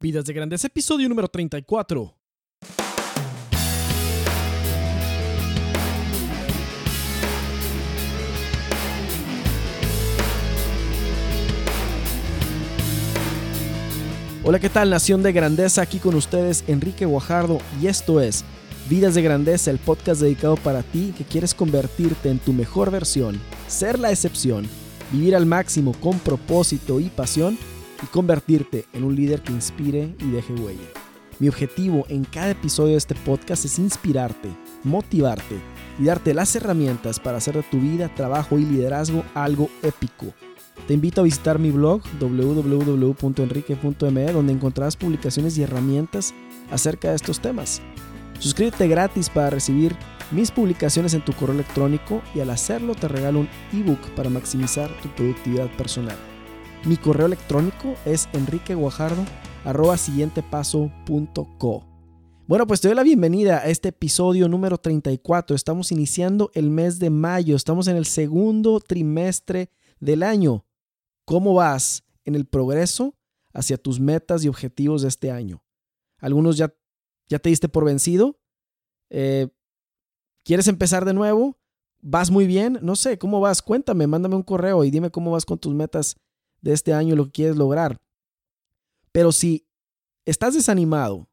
Vidas de Grandes, episodio número 34. Hola, ¿qué tal Nación de Grandeza? Aquí con ustedes Enrique Guajardo y esto es Vidas de Grandeza, el podcast dedicado para ti que quieres convertirte en tu mejor versión, ser la excepción, vivir al máximo con propósito y pasión y convertirte en un líder que inspire y deje huella. Mi objetivo en cada episodio de este podcast es inspirarte, motivarte y darte las herramientas para hacer de tu vida, trabajo y liderazgo algo épico. Te invito a visitar mi blog www.enrique.me donde encontrarás publicaciones y herramientas acerca de estos temas. Suscríbete gratis para recibir mis publicaciones en tu correo electrónico y al hacerlo te regalo un ebook para maximizar tu productividad personal. Mi correo electrónico es enriqueguajardo.co. Bueno, pues te doy la bienvenida a este episodio número 34. Estamos iniciando el mes de mayo, estamos en el segundo trimestre del año. ¿Cómo vas en el progreso hacia tus metas y objetivos de este año? Algunos ya, ya te diste por vencido. Eh, ¿Quieres empezar de nuevo? ¿Vas muy bien? No sé, ¿cómo vas? Cuéntame, mándame un correo y dime cómo vas con tus metas de este año, lo que quieres lograr. Pero si estás desanimado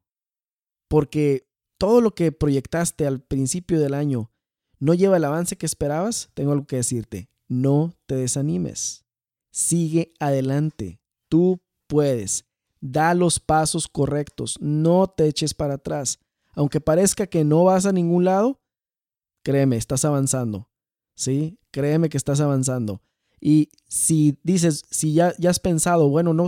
porque todo lo que proyectaste al principio del año no lleva el avance que esperabas, tengo algo que decirte. No te desanimes. Sigue adelante. Tú puedes. Da los pasos correctos. No te eches para atrás. Aunque parezca que no vas a ningún lado, créeme, estás avanzando. ¿Sí? Créeme que estás avanzando. Y si dices, si ya, ya has pensado, bueno, no,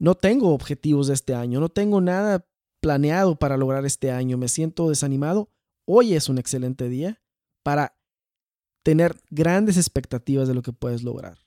no tengo objetivos de este año, no tengo nada planeado para lograr este año, me siento desanimado, hoy es un excelente día para tener grandes expectativas de lo que puedes lograr.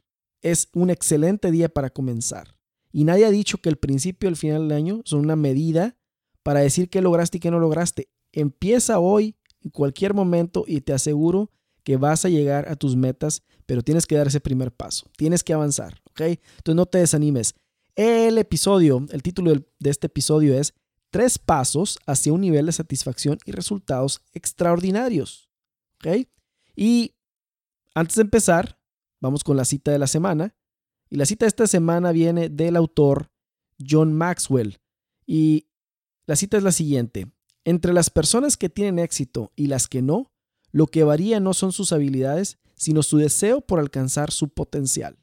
Es un excelente día para comenzar. Y nadie ha dicho que el principio y el final del año son una medida para decir qué lograste y qué no lograste. Empieza hoy, en cualquier momento, y te aseguro que vas a llegar a tus metas pero tienes que dar ese primer paso, tienes que avanzar, ¿ok? Entonces no te desanimes. El episodio, el título de este episodio es Tres pasos hacia un nivel de satisfacción y resultados extraordinarios, ¿ok? Y antes de empezar, vamos con la cita de la semana. Y la cita de esta semana viene del autor John Maxwell. Y la cita es la siguiente. Entre las personas que tienen éxito y las que no, lo que varía no son sus habilidades, sino su deseo por alcanzar su potencial.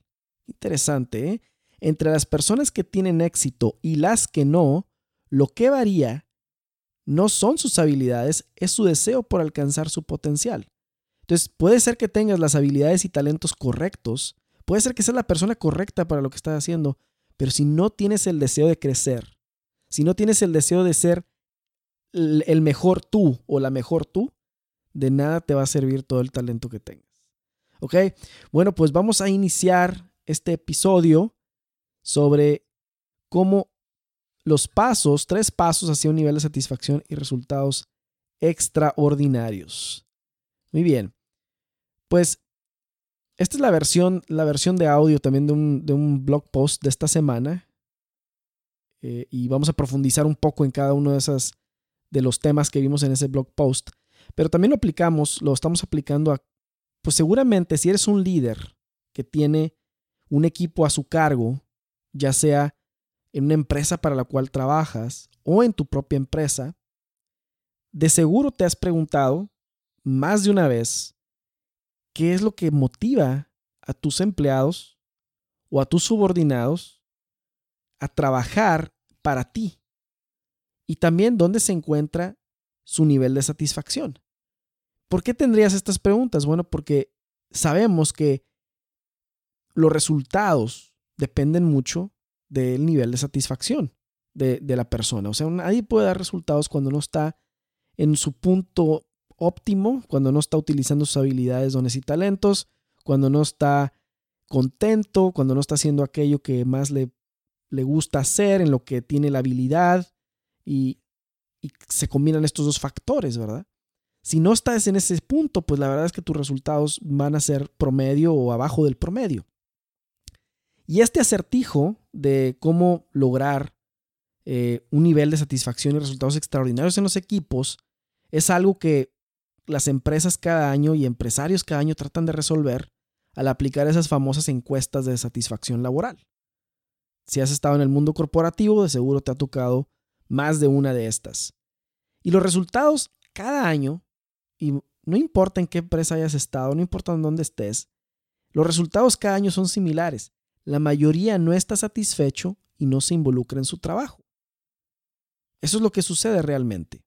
Interesante, ¿eh? Entre las personas que tienen éxito y las que no, lo que varía no son sus habilidades, es su deseo por alcanzar su potencial. Entonces, puede ser que tengas las habilidades y talentos correctos, puede ser que seas la persona correcta para lo que estás haciendo, pero si no tienes el deseo de crecer, si no tienes el deseo de ser el mejor tú o la mejor tú, de nada te va a servir todo el talento que tengas. ¿Ok? Bueno, pues vamos a iniciar este episodio sobre cómo los pasos, tres pasos hacia un nivel de satisfacción y resultados extraordinarios. Muy bien. Pues esta es la versión, la versión de audio también de un, de un blog post de esta semana. Eh, y vamos a profundizar un poco en cada uno de, esas, de los temas que vimos en ese blog post. Pero también lo aplicamos, lo estamos aplicando a pues seguramente si eres un líder que tiene un equipo a su cargo, ya sea en una empresa para la cual trabajas o en tu propia empresa, de seguro te has preguntado más de una vez qué es lo que motiva a tus empleados o a tus subordinados a trabajar para ti y también dónde se encuentra su nivel de satisfacción. ¿Por qué tendrías estas preguntas? Bueno, porque sabemos que los resultados dependen mucho del nivel de satisfacción de, la persona. O sea, nadie puede dar resultados cuando no está en su punto óptimo, cuando no está utilizando sus habilidades, dones y talentos, cuando no está contento, cuando no está haciendo aquello que más le, gusta hacer, en lo que tiene la habilidad y se combinan estos dos factores, ¿verdad? Si no estás en ese punto, pues la verdad es que tus resultados van a ser promedio o abajo del promedio. Y este acertijo de cómo lograr eh, un nivel de satisfacción y resultados extraordinarios en los equipos es algo que las empresas cada año y empresarios cada año tratan de resolver al aplicar esas famosas encuestas de satisfacción laboral. Si has estado en el mundo corporativo, de seguro te ha tocado más de una de estas. Y los resultados cada año, y no importa en qué empresa hayas estado, no importa en dónde estés, los resultados cada año son similares. La mayoría no está satisfecho y no se involucra en su trabajo. Eso es lo que sucede realmente.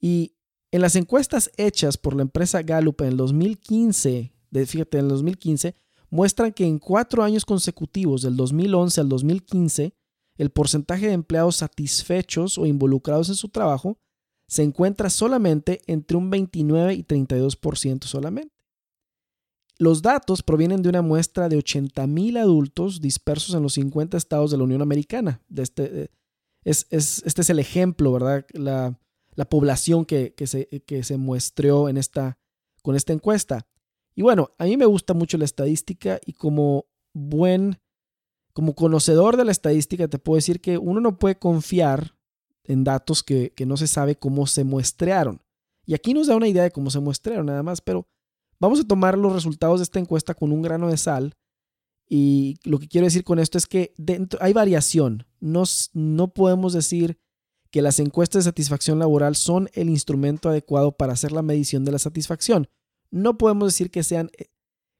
Y en las encuestas hechas por la empresa Gallup en el 2015, de, fíjate, en el 2015, muestran que en cuatro años consecutivos, del 2011 al 2015, el porcentaje de empleados satisfechos o involucrados en su trabajo se encuentra solamente entre un 29 y 32% solamente. Los datos provienen de una muestra de 80.000 adultos dispersos en los 50 estados de la Unión Americana. este, es, este es el ejemplo, ¿verdad? La, población que, se, que se muestreó en esta, con esta encuesta. Y bueno, a mí me gusta mucho la estadística y como buen, como conocedor de la estadística, te puedo decir que uno no puede confiar en datos que, que no se sabe cómo se muestrearon. Y aquí nos da una idea de cómo se muestrearon nada más, pero vamos a tomar los resultados de esta encuesta con un grano de sal. Y lo que quiero decir con esto es que dentro, hay variación. No, no podemos decir que las encuestas de satisfacción laboral son el instrumento adecuado para hacer la medición de la satisfacción. No podemos decir que, sean, eh,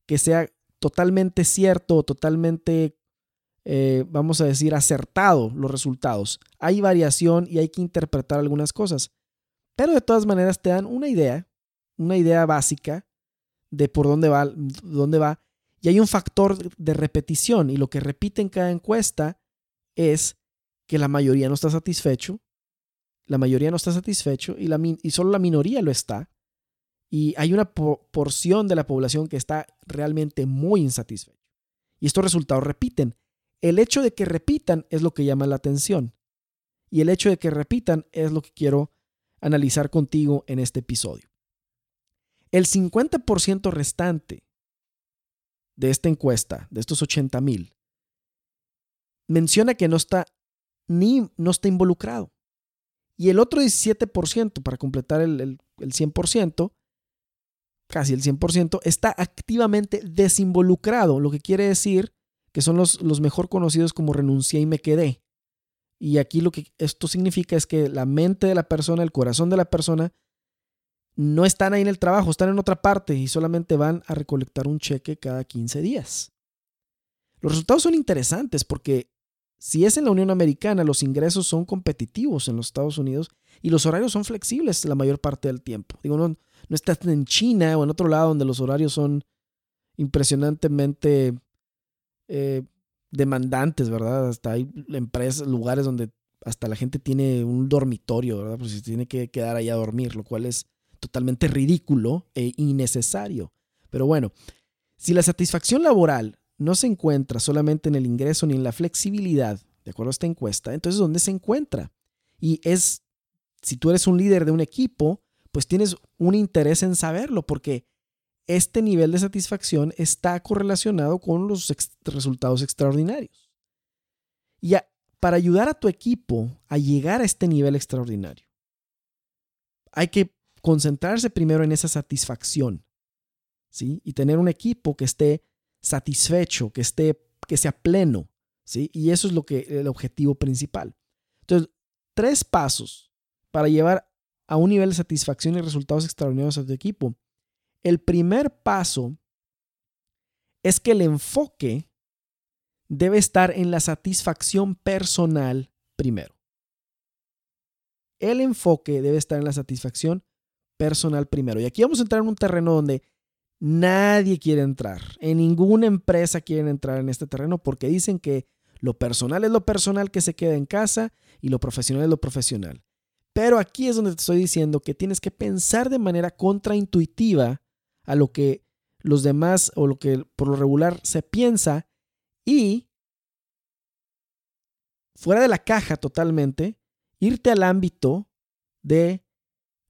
que sea totalmente cierto o totalmente eh, vamos a decir, acertado los resultados. Hay variación y hay que interpretar algunas cosas. Pero de todas maneras te dan una idea, una idea básica de por dónde va, dónde va. Y hay un factor de repetición y lo que repite en cada encuesta es que la mayoría no está satisfecho, la mayoría no está satisfecho y, la, solo la minoría lo está. Y hay una porción de la población que está realmente muy insatisfecho. Y estos resultados repiten. El hecho de que repitan es lo que llama la atención. Y el hecho de que repitan es lo que quiero analizar contigo en este episodio. El 50% restante de esta encuesta, de estos 80 mil, menciona que no está ni no está involucrado. Y el otro 17%, para completar el, el, el 100%, casi el 100%, está activamente desinvolucrado, lo que quiere decir que son los, los mejor conocidos como renuncié y me quedé. Y aquí lo que esto significa es que la mente de la persona, el corazón de la persona, no están ahí en el trabajo, están en otra parte y solamente van a recolectar un cheque cada 15 días. Los resultados son interesantes porque si es en la Unión Americana, los ingresos son competitivos en los Estados Unidos y los horarios son flexibles la mayor parte del tiempo. Digo, no, no estás en China o en otro lado donde los horarios son impresionantemente eh, demandantes, ¿verdad? Hasta hay empresas, lugares donde hasta la gente tiene un dormitorio, ¿verdad? Pues se tiene que quedar ahí a dormir, lo cual es totalmente ridículo e innecesario. Pero bueno, si la satisfacción laboral no se encuentra solamente en el ingreso ni en la flexibilidad, de acuerdo a esta encuesta, entonces ¿dónde se encuentra? Y es, si tú eres un líder de un equipo, pues tienes un interés en saberlo, porque este nivel de satisfacción está correlacionado con los resultados extraordinarios. Y para ayudar a tu equipo a llegar a este nivel extraordinario, hay que concentrarse primero en esa satisfacción, ¿sí? Y tener un equipo que esté satisfecho, que esté que sea pleno, ¿sí? Y eso es lo que el objetivo principal. Entonces, tres pasos para llevar a un nivel de satisfacción y resultados extraordinarios a tu equipo el primer paso es que el enfoque debe estar en la satisfacción personal primero. El enfoque debe estar en la satisfacción personal primero. Y aquí vamos a entrar en un terreno donde nadie quiere entrar. En ninguna empresa quieren entrar en este terreno porque dicen que lo personal es lo personal que se queda en casa y lo profesional es lo profesional. Pero aquí es donde te estoy diciendo que tienes que pensar de manera contraintuitiva a lo que los demás o lo que por lo regular se piensa y fuera de la caja totalmente, irte al ámbito de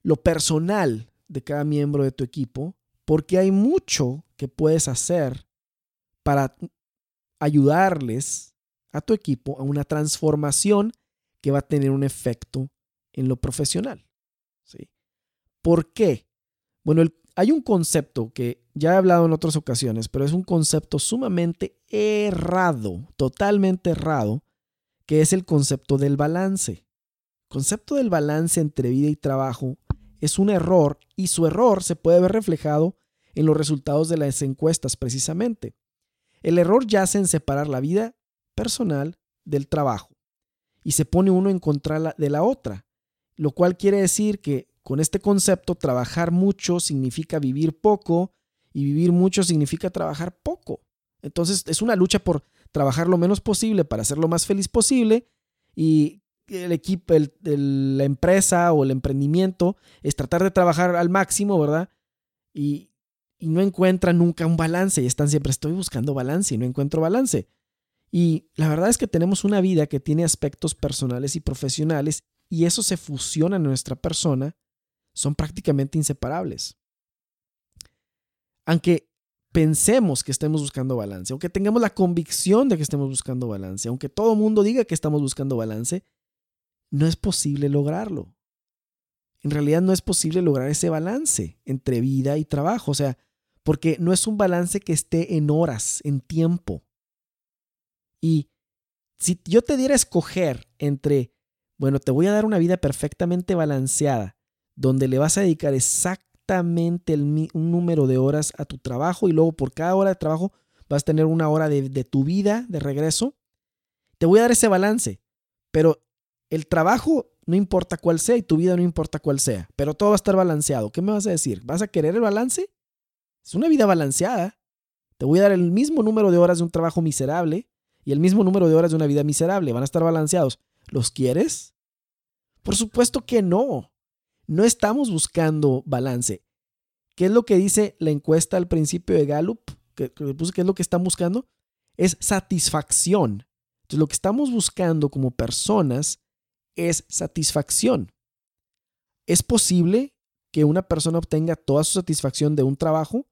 lo personal de cada miembro de tu equipo, porque hay mucho que puedes hacer para ayudarles a tu equipo a una transformación que va a tener un efecto en lo profesional. ¿sí? ¿Por qué? Bueno, hay un concepto que ya he hablado en otras ocasiones, pero es un concepto sumamente errado, totalmente errado, que es el concepto del balance. El concepto del balance entre vida y trabajo es un error y su error se puede ver reflejado en los resultados de las encuestas precisamente. El error yace en separar la vida personal del trabajo y se pone uno en contra de la otra, lo cual quiere decir que con este concepto trabajar mucho significa vivir poco y vivir mucho significa trabajar poco. Entonces es una lucha por trabajar lo menos posible para ser lo más feliz posible y el equipo, la empresa o el emprendimiento es tratar de trabajar al máximo, ¿verdad? Y, no encuentran nunca un balance y están siempre, estoy buscando balance y no encuentro balance. Y la verdad es que tenemos una vida que tiene aspectos personales y profesionales y eso se fusiona en nuestra persona, son prácticamente inseparables. Aunque pensemos que estemos buscando balance, aunque tengamos la convicción de que estemos buscando balance, aunque todo el mundo diga que estamos buscando balance, no es posible lograrlo. En realidad no es posible lograr ese balance entre vida y trabajo, o sea, porque no es un balance que esté en horas, en tiempo. Y si yo te diera a escoger entre, bueno, te voy a dar una vida perfectamente balanceada, donde le vas a dedicar exactamente exactamente un número de horas a tu trabajo y luego por cada hora de trabajo vas a tener una hora de tu vida de regreso. Te voy a dar ese balance, pero el trabajo no importa cuál sea y tu vida no importa cuál sea, pero todo va a estar balanceado. ¿Qué me vas a decir? ¿Vas a querer el balance? Es una vida balanceada. Te voy a dar el mismo número de horas de un trabajo miserable y el mismo número de horas de una vida miserable. Van a estar balanceados. ¿Los quieres? Por supuesto que no. No estamos buscando balance. ¿Qué es lo que dice la encuesta al principio de Gallup? ¿Qué, es lo que están buscando? Es satisfacción. Entonces, lo que estamos buscando como personas es satisfacción. ¿Es posible que una persona obtenga toda su satisfacción de un trabajo?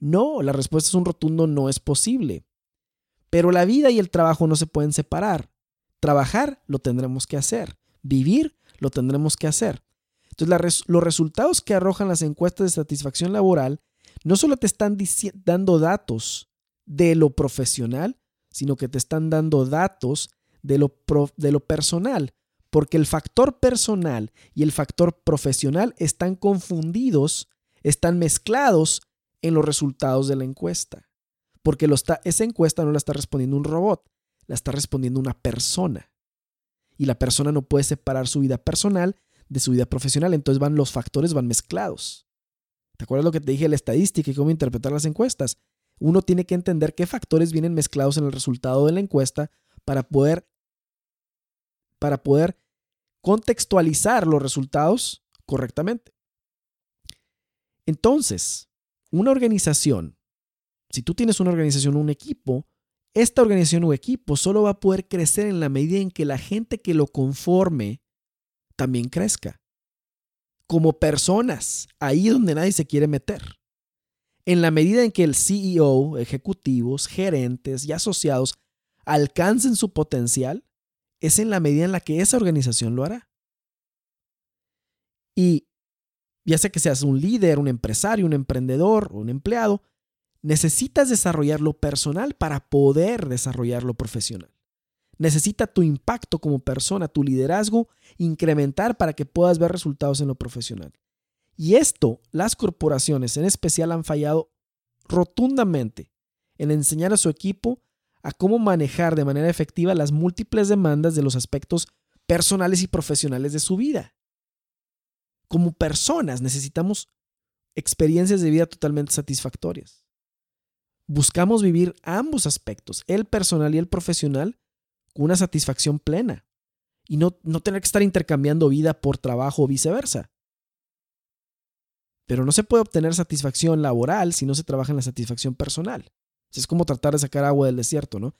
No, la respuesta es un rotundo no es posible. Pero la vida y el trabajo no se pueden separar. Trabajar lo tendremos que hacer. Vivir lo tendremos que hacer. Entonces, los resultados que arrojan las encuestas de satisfacción laboral no solo te están dando datos de lo profesional, sino que te están dando datos de lo, de lo personal, porque el factor personal y el factor profesional están confundidos, están mezclados en los resultados de la encuesta, porque esa encuesta no la está respondiendo un robot, la está respondiendo una persona. Y la persona no puede separar su vida personal de su vida profesional. Entonces van los factores, van mezclados. ¿Te acuerdas lo que te dije de la estadística y cómo interpretar las encuestas? Uno tiene que entender qué factores vienen mezclados en el resultado de la encuesta para poder, para poder contextualizar los resultados correctamente. Entonces, una organización, si tú tienes una organización o un equipo, esta organización o equipo solo va a poder crecer en la medida en que la gente que lo conforme también crezca. Como personas, ahí donde nadie se quiere meter. En la medida en que el CEO, ejecutivos, gerentes y asociados alcancen su potencial, es en la medida en la que esa organización lo hará. Y ya sea que seas un líder, un empresario, un emprendedor o un empleado, necesitas desarrollar lo personal para poder desarrollar lo profesional. Necesita tu impacto como persona, tu liderazgo, incrementar para que puedas ver resultados en lo profesional. Y esto, las corporaciones en especial han fallado rotundamente en enseñar a su equipo a cómo manejar de manera efectiva las múltiples demandas de los aspectos personales y profesionales de su vida. Como personas necesitamos experiencias de vida totalmente satisfactorias. Buscamos vivir ambos aspectos, el personal y el profesional, una satisfacción plena y no, no tener que estar intercambiando vida por trabajo o viceversa. Pero no se puede obtener satisfacción laboral si no se trabaja en la satisfacción personal. Es como tratar de sacar agua del desierto, ¿no?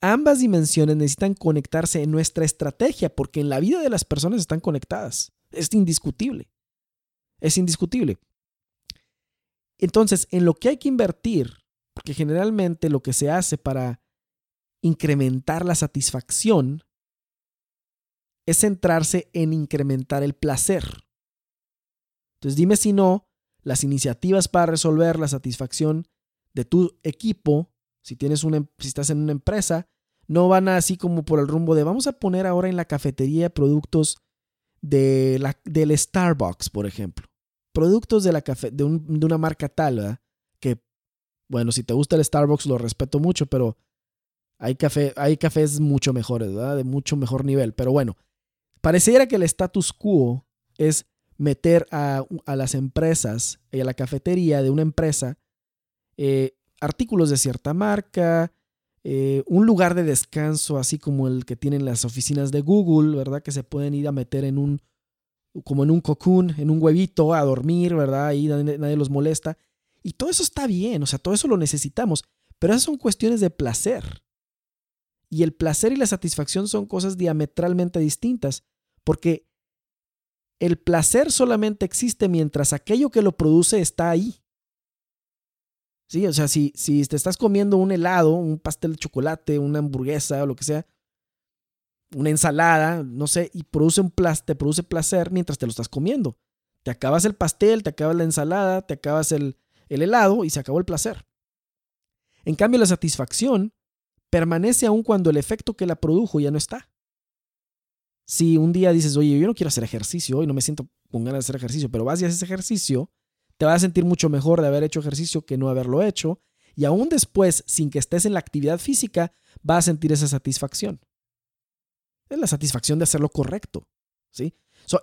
Ambas dimensiones necesitan conectarse en nuestra estrategia porque en la vida de las personas están conectadas. Es indiscutible. Es indiscutible. Entonces, en lo que hay que invertir, porque generalmente lo que se hace para incrementar la satisfacción es centrarse en incrementar el placer. Entonces dime si no, las iniciativas para resolver la satisfacción de tu equipo, si, tienes una, em, si estás en una empresa, no van así como por el rumbo de vamos a poner ahora en la cafetería productos de la, del Starbucks, por ejemplo. Productos de, la de, de una marca tal, que, bueno, si te gusta el Starbucks lo respeto mucho, pero hay, café, hay cafés mucho mejores, ¿verdad? De mucho mejor nivel. Pero bueno, pareciera que el status quo es meter a, las empresas y a la cafetería de una empresa eh, artículos de cierta marca, eh, un lugar de descanso, así como el que tienen las oficinas de Google, ¿verdad? Que se pueden ir a meter en un, como en un cocoon, en un huevito, a dormir, ¿verdad? Ahí nadie, nadie los molesta. Y todo eso está bien, o sea, todo eso lo necesitamos, pero esas son cuestiones de placer. Y el placer y la satisfacción son cosas diametralmente distintas, porque el placer solamente existe mientras aquello que lo produce está ahí. Sí, o sea, si, si te estás comiendo un helado, un pastel de chocolate, una hamburguesa o lo que sea, una ensalada, no sé, y produce un te produce placer mientras te lo estás comiendo. Te acabas el pastel, te acabas la ensalada, te acabas el, el helado y se acabó el placer. En cambio, la satisfacción permanece aún cuando el efecto que la produjo ya no está. Si un día dices, oye, yo no quiero hacer ejercicio hoy, no me siento con ganas de hacer ejercicio, pero vas y haces ejercicio, te vas a sentir mucho mejor de haber hecho ejercicio que no haberlo hecho. Y aún después, sin que estés en la actividad física, vas a sentir esa satisfacción. Es la satisfacción de hacer lo correcto. ¿sí?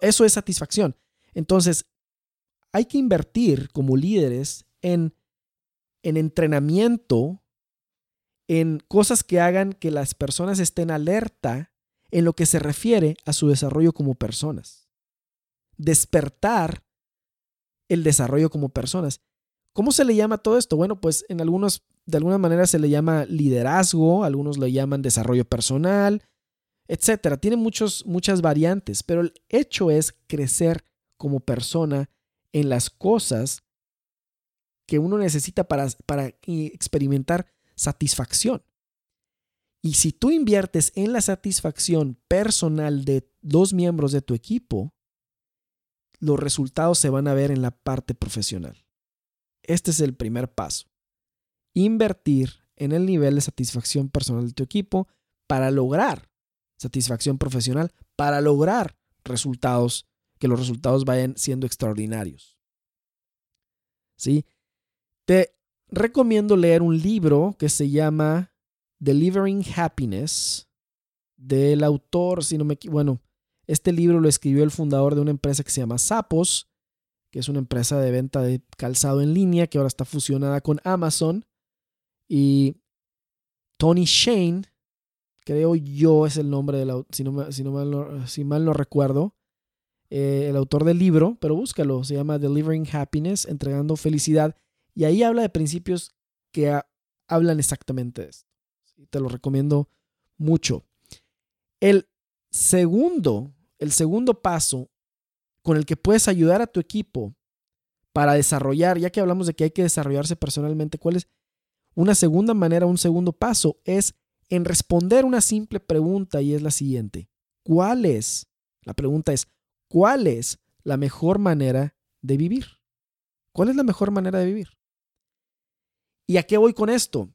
eso es satisfacción. Entonces, hay que invertir como líderes en, en entrenamiento, en cosas que hagan que las personas estén alerta en lo que se refiere a su desarrollo como personas. Despertar el desarrollo como personas. ¿Cómo se le llama todo esto? Bueno, pues en algunos, de alguna manera se le llama liderazgo, algunos le llaman desarrollo personal, etcétera. Tiene muchos, muchas variantes, pero el hecho es crecer como persona en las cosas que uno necesita para, para experimentar satisfacción. Y si tú inviertes en la satisfacción personal de dos miembros de tu equipo, los resultados se van a ver en la parte profesional. Este es el primer paso. Invertir en el nivel de satisfacción personal de tu equipo para lograr satisfacción profesional, para lograr resultados, que los resultados vayan siendo extraordinarios. ¿Sí? Te recomiendo leer un libro que se llama Delivering Happiness del autor, si no me bueno, este libro lo escribió el fundador de una empresa que se llama Sapos, que es una empresa de venta de calzado en línea que ahora está fusionada con Amazon. Y Tony Shane, creo yo es el nombre del si, no, si, no mal, si mal no recuerdo, eh, el autor del libro, pero búscalo, se llama Delivering Happiness, entregando felicidad. Y ahí habla de principios que hablan exactamente de esto. Te lo recomiendo mucho. El segundo el segundo paso con el que puedes ayudar a tu equipo para desarrollar, ya que hablamos de que hay que desarrollarse personalmente, ¿cuál es una segunda manera, un segundo paso? Es en responder una simple pregunta y es la siguiente. ¿Cuál es? La pregunta es, ¿cuál es la mejor manera de vivir? ¿Cuál es la mejor manera de vivir? ¿Y a qué voy con esto?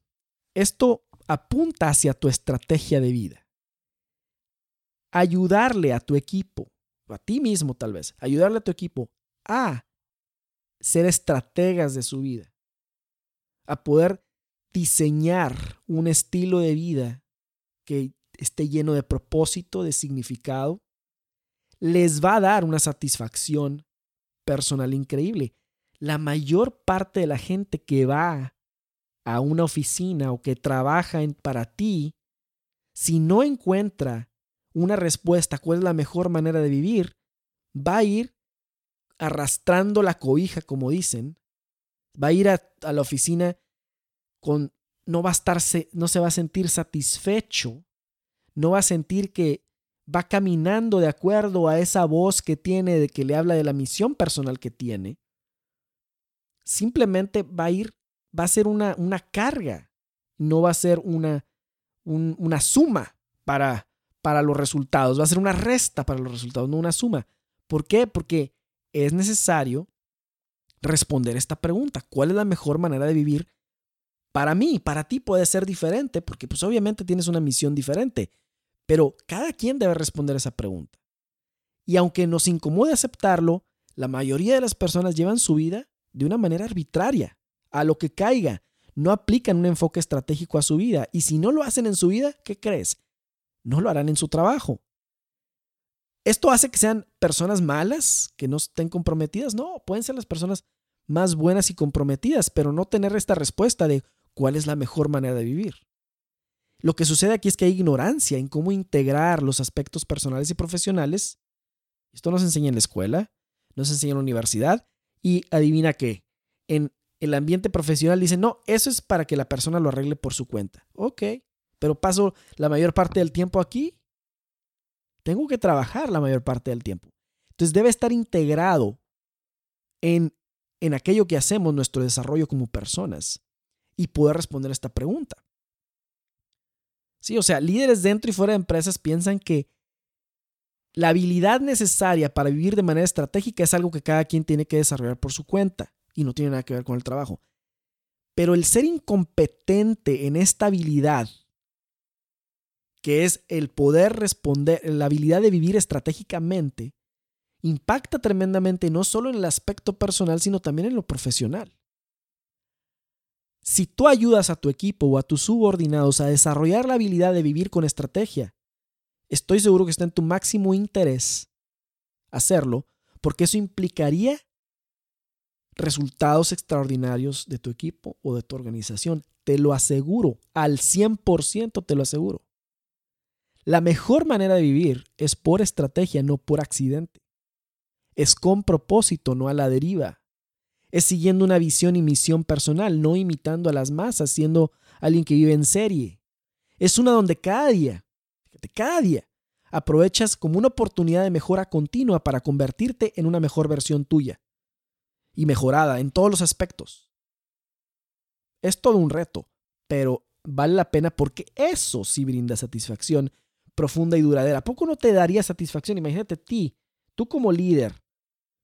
Esto apunta hacia tu estrategia de vida ayudarle a tu equipo, a ti mismo tal vez, ayudarle a tu equipo a ser estrategas de su vida, a poder diseñar un estilo de vida que esté lleno de propósito, de significado, les va a dar una satisfacción personal increíble. La mayor parte de la gente que va a una oficina o que trabaja para ti, si no encuentra una respuesta, cuál es la mejor manera de vivir, va a ir arrastrando la cobija, como dicen, va a ir a, la oficina con, no va a estarse, no se va a sentir satisfecho, no va a sentir que va caminando de acuerdo a esa voz que tiene, de que le habla de la misión personal que tiene. Simplemente va a ir, va a ser una, una carga, no va a ser una, una suma para para los resultados, va a ser una resta para los resultados, no una suma. ¿Por qué? Porque es necesario responder esta pregunta. ¿Cuál es la mejor manera de vivir? Para mí, para ti puede ser diferente, porque pues obviamente tienes una misión diferente, pero cada quien debe responder esa pregunta. Y aunque nos incomode aceptarlo, la mayoría de las personas llevan su vida de una manera arbitraria, a lo que caiga. No aplican un enfoque estratégico a su vida. Y si no lo hacen en su vida, ¿qué crees? No lo harán en su trabajo. ¿Esto hace que sean personas malas, que no estén comprometidas? No, pueden ser las personas más buenas y comprometidas, pero no tener esta respuesta de cuál es la mejor manera de vivir. Lo que sucede aquí es que hay ignorancia en cómo integrar los aspectos personales y profesionales. Esto nos enseña en la escuela, nos enseña en la universidad y adivina qué, en el ambiente profesional dicen, no, eso es para que la persona lo arregle por su cuenta. Ok, pero paso la mayor parte del tiempo aquí. Tengo que trabajar la mayor parte del tiempo. Entonces debe estar integrado en, en aquello que hacemos, nuestro desarrollo como personas, y poder responder esta pregunta. Sí, o sea, líderes dentro y fuera de empresas piensan que la habilidad necesaria para vivir de manera estratégica es algo que cada quien tiene que desarrollar por su cuenta y no tiene nada que ver con el trabajo. Pero el ser incompetente en esta habilidad, que es el poder responder, la habilidad de vivir estratégicamente, impacta tremendamente no solo en el aspecto personal, sino también en lo profesional. Si tú ayudas a tu equipo o a tus subordinados a desarrollar la habilidad de vivir con estrategia, estoy seguro que está en tu máximo interés hacerlo, porque eso implicaría resultados extraordinarios de tu equipo o de tu organización. Te lo aseguro, al 100% te lo aseguro. La mejor manera de vivir es por estrategia, no por accidente. Es con propósito, no a la deriva. Es siguiendo una visión y misión personal, no imitando a las masas, siendo alguien que vive en serie. Es una donde cada día cada día aprovechas como una oportunidad de mejora continua para convertirte en una mejor versión tuya y mejorada en todos los aspectos. Es todo un reto, pero vale la pena porque eso sí brinda satisfacción profunda y duradera. ¿A poco no te daría satisfacción? Imagínate ti, tú como líder,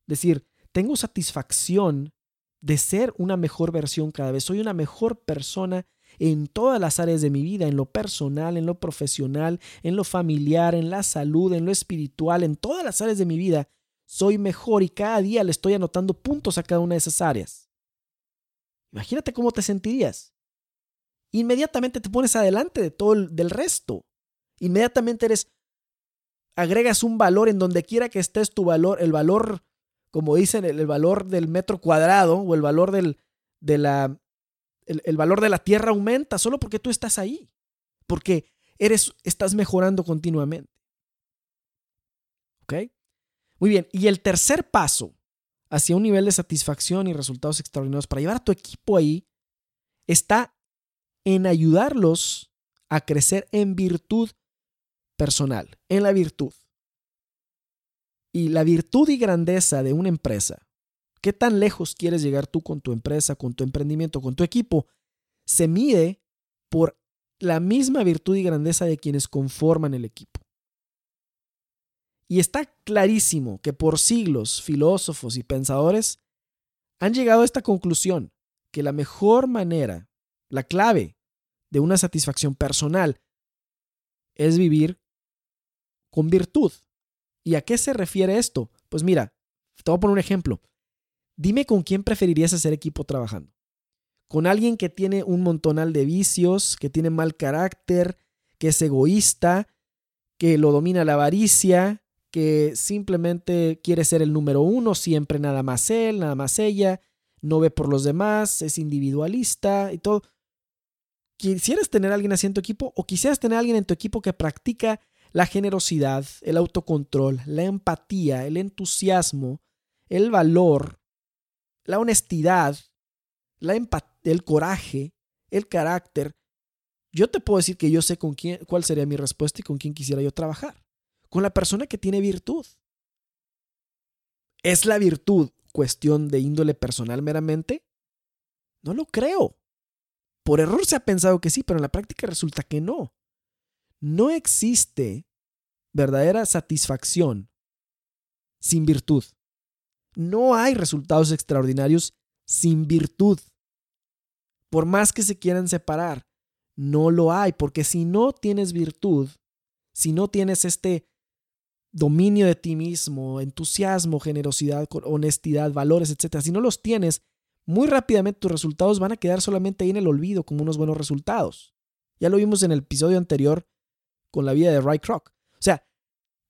decir, tengo satisfacción de ser una mejor versión cada vez, soy una mejor persona en todas las áreas de mi vida, en lo personal, en lo profesional, en lo familiar, en la salud, en lo espiritual, en todas las áreas de mi vida, soy mejor y cada día le estoy anotando puntos a cada una de esas áreas. Imagínate cómo te sentirías. Inmediatamente te pones adelante de todo el del resto. Inmediatamente eres agregas un valor en donde quiera que estés tu valor, el valor, como dicen, el, valor del metro cuadrado o el valor del, de la, el, valor de la tierra aumenta solo porque tú estás ahí, porque eres, estás mejorando continuamente. ¿Ok? Muy bien, y el tercer paso hacia un nivel de satisfacción y resultados extraordinarios para llevar a tu equipo ahí está en ayudarlos a crecer en virtud personal, en la virtud. Y la virtud y grandeza de una empresa ¿Qué tan lejos quieres llegar tú con tu empresa, con tu emprendimiento, con tu equipo? Se mide por la misma virtud y grandeza de quienes conforman el equipo. Y está clarísimo que por siglos filósofos y pensadores han llegado a esta conclusión, que la mejor manera, la clave de una satisfacción personal es vivir con virtud. ¿Y a qué se refiere esto? Pues mira, te voy a poner un ejemplo. Dime con quién preferirías hacer equipo trabajando. ¿Con alguien que tiene un montonal de vicios, que tiene mal carácter, que es egoísta, que lo domina la avaricia, que simplemente quiere ser el número uno, siempre nada más él, nada más ella, no ve por los demás, es individualista y todo? ¿Quisieras tener alguien así en tu equipo o quisieras tener a alguien en tu equipo que practica la generosidad, el autocontrol, la empatía, el entusiasmo, el valor, la honestidad, la el coraje, el carácter, yo te puedo decir que yo sé con quién, cuál sería mi respuesta y con quién quisiera yo trabajar. Con la persona que tiene virtud. ¿Es la virtud cuestión de índole personal meramente? No lo creo. Por error se ha pensado que sí, pero en la práctica resulta que no. No existe verdadera satisfacción sin virtud. No hay resultados extraordinarios sin virtud. Por más que se quieran separar, no lo hay, porque si no tienes virtud, si no tienes este dominio de ti mismo, entusiasmo, generosidad, honestidad, valores, etc., si no los tienes, muy rápidamente tus resultados van a quedar solamente ahí en el olvido como unos buenos resultados. Ya lo vimos en el episodio anterior con la vida de Ray Kroc. O sea,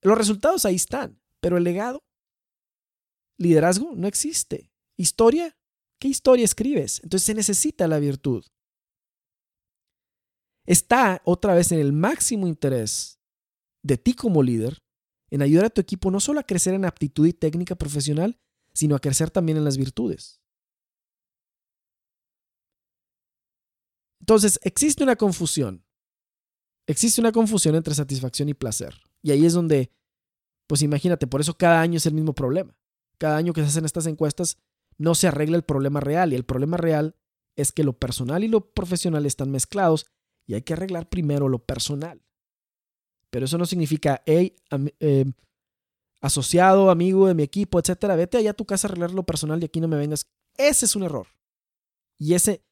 los resultados ahí están, pero el legado, liderazgo, no existe. Historia, ¿qué historia escribes? Entonces se necesita la virtud. Está otra vez en el máximo interés de ti como líder en ayudar a tu equipo no solo a crecer en aptitud y técnica profesional, sino a crecer también en las virtudes. Entonces, existe una confusión. Existe una confusión entre satisfacción y placer. Y ahí es donde, pues imagínate, por eso cada año es el mismo problema. Cada año que se hacen estas encuestas no se arregla el problema real. Y el problema real es que lo personal y lo profesional están mezclados y hay que arreglar primero lo personal. Pero eso no significa, hey, eh, asociado, amigo de mi equipo, etcétera, vete allá a tu casa a arreglar lo personal y aquí no me vengas. Ese es un error. Y ese,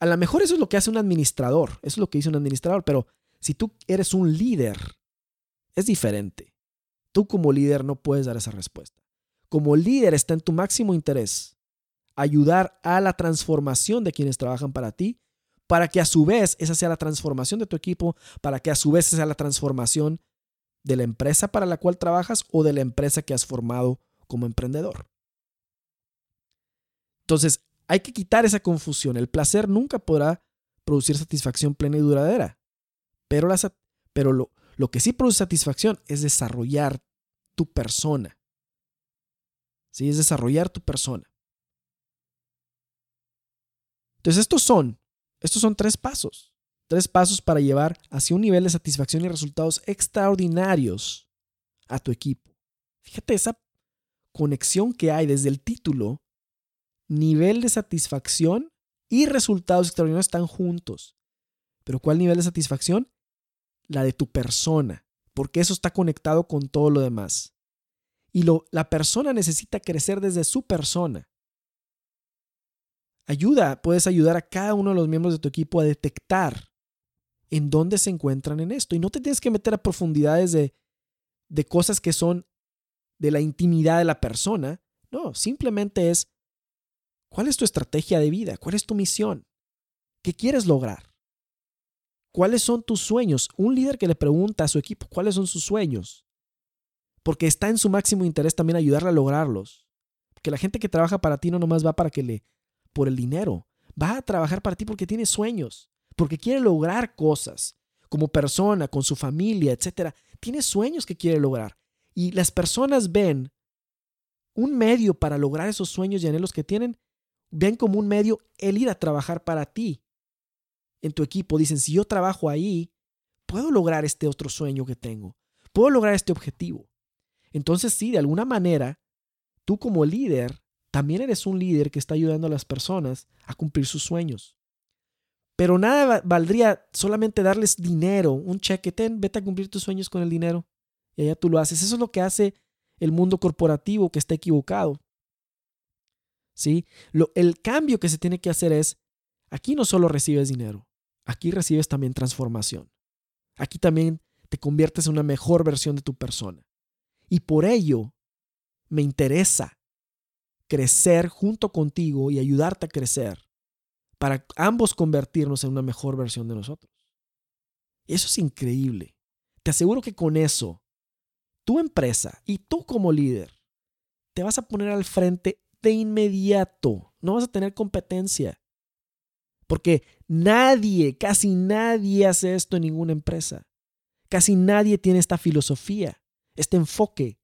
a lo mejor eso es lo que hace un administrador, eso es lo que dice un administrador, pero si tú eres un líder, es diferente. Tú como líder no puedes dar esa respuesta. Como líder está en tu máximo interés ayudar a la transformación de quienes trabajan para ti para que a su vez esa sea la transformación de tu equipo, para que a su vez esa sea la transformación de la empresa para la cual trabajas o de la empresa que has formado como emprendedor. Entonces, hay que quitar esa confusión. El placer nunca podrá producir satisfacción plena y duradera, pero, pero lo, lo que sí produce satisfacción es desarrollar tu persona. Sí, es desarrollar tu persona. Entonces, estos son estos son tres pasos. Tres pasos para llevar hacia un nivel de satisfacción y resultados extraordinarios a tu equipo. Fíjate esa conexión que hay desde el título. Nivel de satisfacción y resultados extraordinarios están juntos. Pero ¿cuál nivel de satisfacción? La de tu persona, porque eso está conectado con todo lo demás. Y lo, la persona necesita crecer desde su persona. Ayuda, puedes ayudar a cada uno de los miembros de tu equipo a detectar en dónde se encuentran en esto. Y no te tienes que meter a profundidades de, de cosas que son de la intimidad de la persona. No, simplemente es, ¿cuál es tu estrategia de vida? ¿Cuál es tu misión? ¿Qué quieres lograr? ¿Cuáles son tus sueños? Un líder que le pregunta a su equipo cuáles son sus sueños, porque está en su máximo interés también ayudarle a lograrlos. Que la gente que trabaja para ti no nomás va para que le por el dinero. Va a trabajar para ti porque tiene sueños, porque quiere lograr cosas como persona, con su familia, etc. Tiene sueños que quiere lograr. Y las personas ven un medio para lograr esos sueños y anhelos que tienen, ven como un medio el ir a trabajar para ti. En tu equipo dicen, si yo trabajo ahí, puedo lograr este otro sueño que tengo, puedo lograr este objetivo. Entonces sí, de alguna manera, tú como líder también eres un líder que está ayudando a las personas a cumplir sus sueños. Pero nada valdría solamente darles dinero, un cheque, ten, vete a cumplir tus sueños con el dinero. Y allá tú lo haces. Eso es lo que hace el mundo corporativo que está equivocado. ¿Sí? Lo, el cambio que se tiene que hacer es, aquí no solo recibes dinero, aquí recibes también transformación. Aquí también te conviertes en una mejor versión de tu persona. Y por ello me interesa crecer junto contigo y ayudarte a crecer para ambos convertirnos en una mejor versión de nosotros. Eso es increíble. Te aseguro que con eso, tu empresa y tú como líder, te vas a poner al frente de inmediato. No vas a tener competencia. Porque nadie, casi nadie hace esto en ninguna empresa. Casi nadie tiene esta filosofía, este enfoque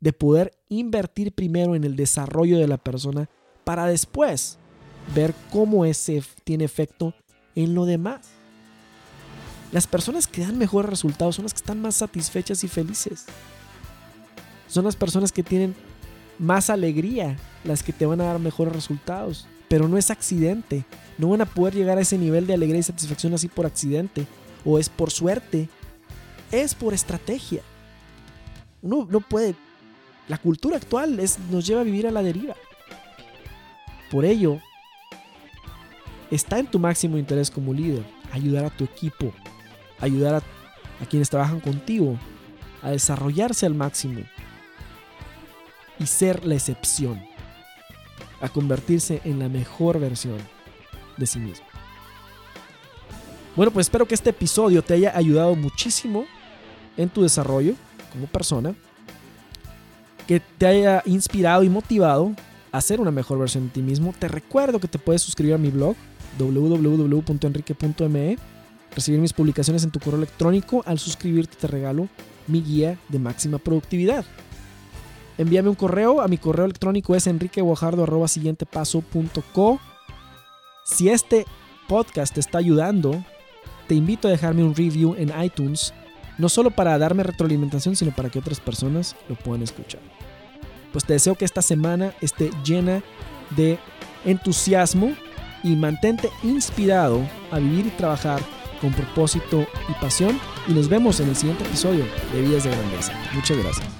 de poder invertir primero en el desarrollo de la persona para después ver cómo ese tiene efecto en lo demás. Las personas que dan mejores resultados son las que están más satisfechas y felices. Son las personas que tienen más alegría las que te van a dar mejores resultados. Pero no es accidente. No van a poder llegar a ese nivel de alegría y satisfacción así por accidente. O es por suerte. es por estrategia. Uno no puede... La cultura actual es, nos lleva a vivir a la deriva. Por ello, está en tu máximo interés como líder ayudar a tu equipo, ayudar a, a quienes trabajan contigo a desarrollarse al máximo y ser la excepción, a convertirse en la mejor versión de sí mismo. Bueno, pues espero que este episodio te haya ayudado muchísimo en tu desarrollo como persona, que te haya inspirado y motivado a ser una mejor versión de ti mismo. Te recuerdo que te puedes suscribir a mi blog www.enrique.me, recibir mis publicaciones en tu correo electrónico. Al suscribirte te regalo mi guía de máxima productividad. Envíame un correo, a mi correo electrónico es enriqueguajardo.siguientepaso.co. Si este podcast te está ayudando, te invito a dejarme un review en iTunes, no solo para darme retroalimentación, sino para que otras personas lo puedan escuchar. Pues te deseo que esta semana esté llena de entusiasmo y mantente inspirado a vivir y trabajar con propósito y pasión. Y nos vemos en el siguiente episodio de Vidas de Grandeza. Muchas gracias.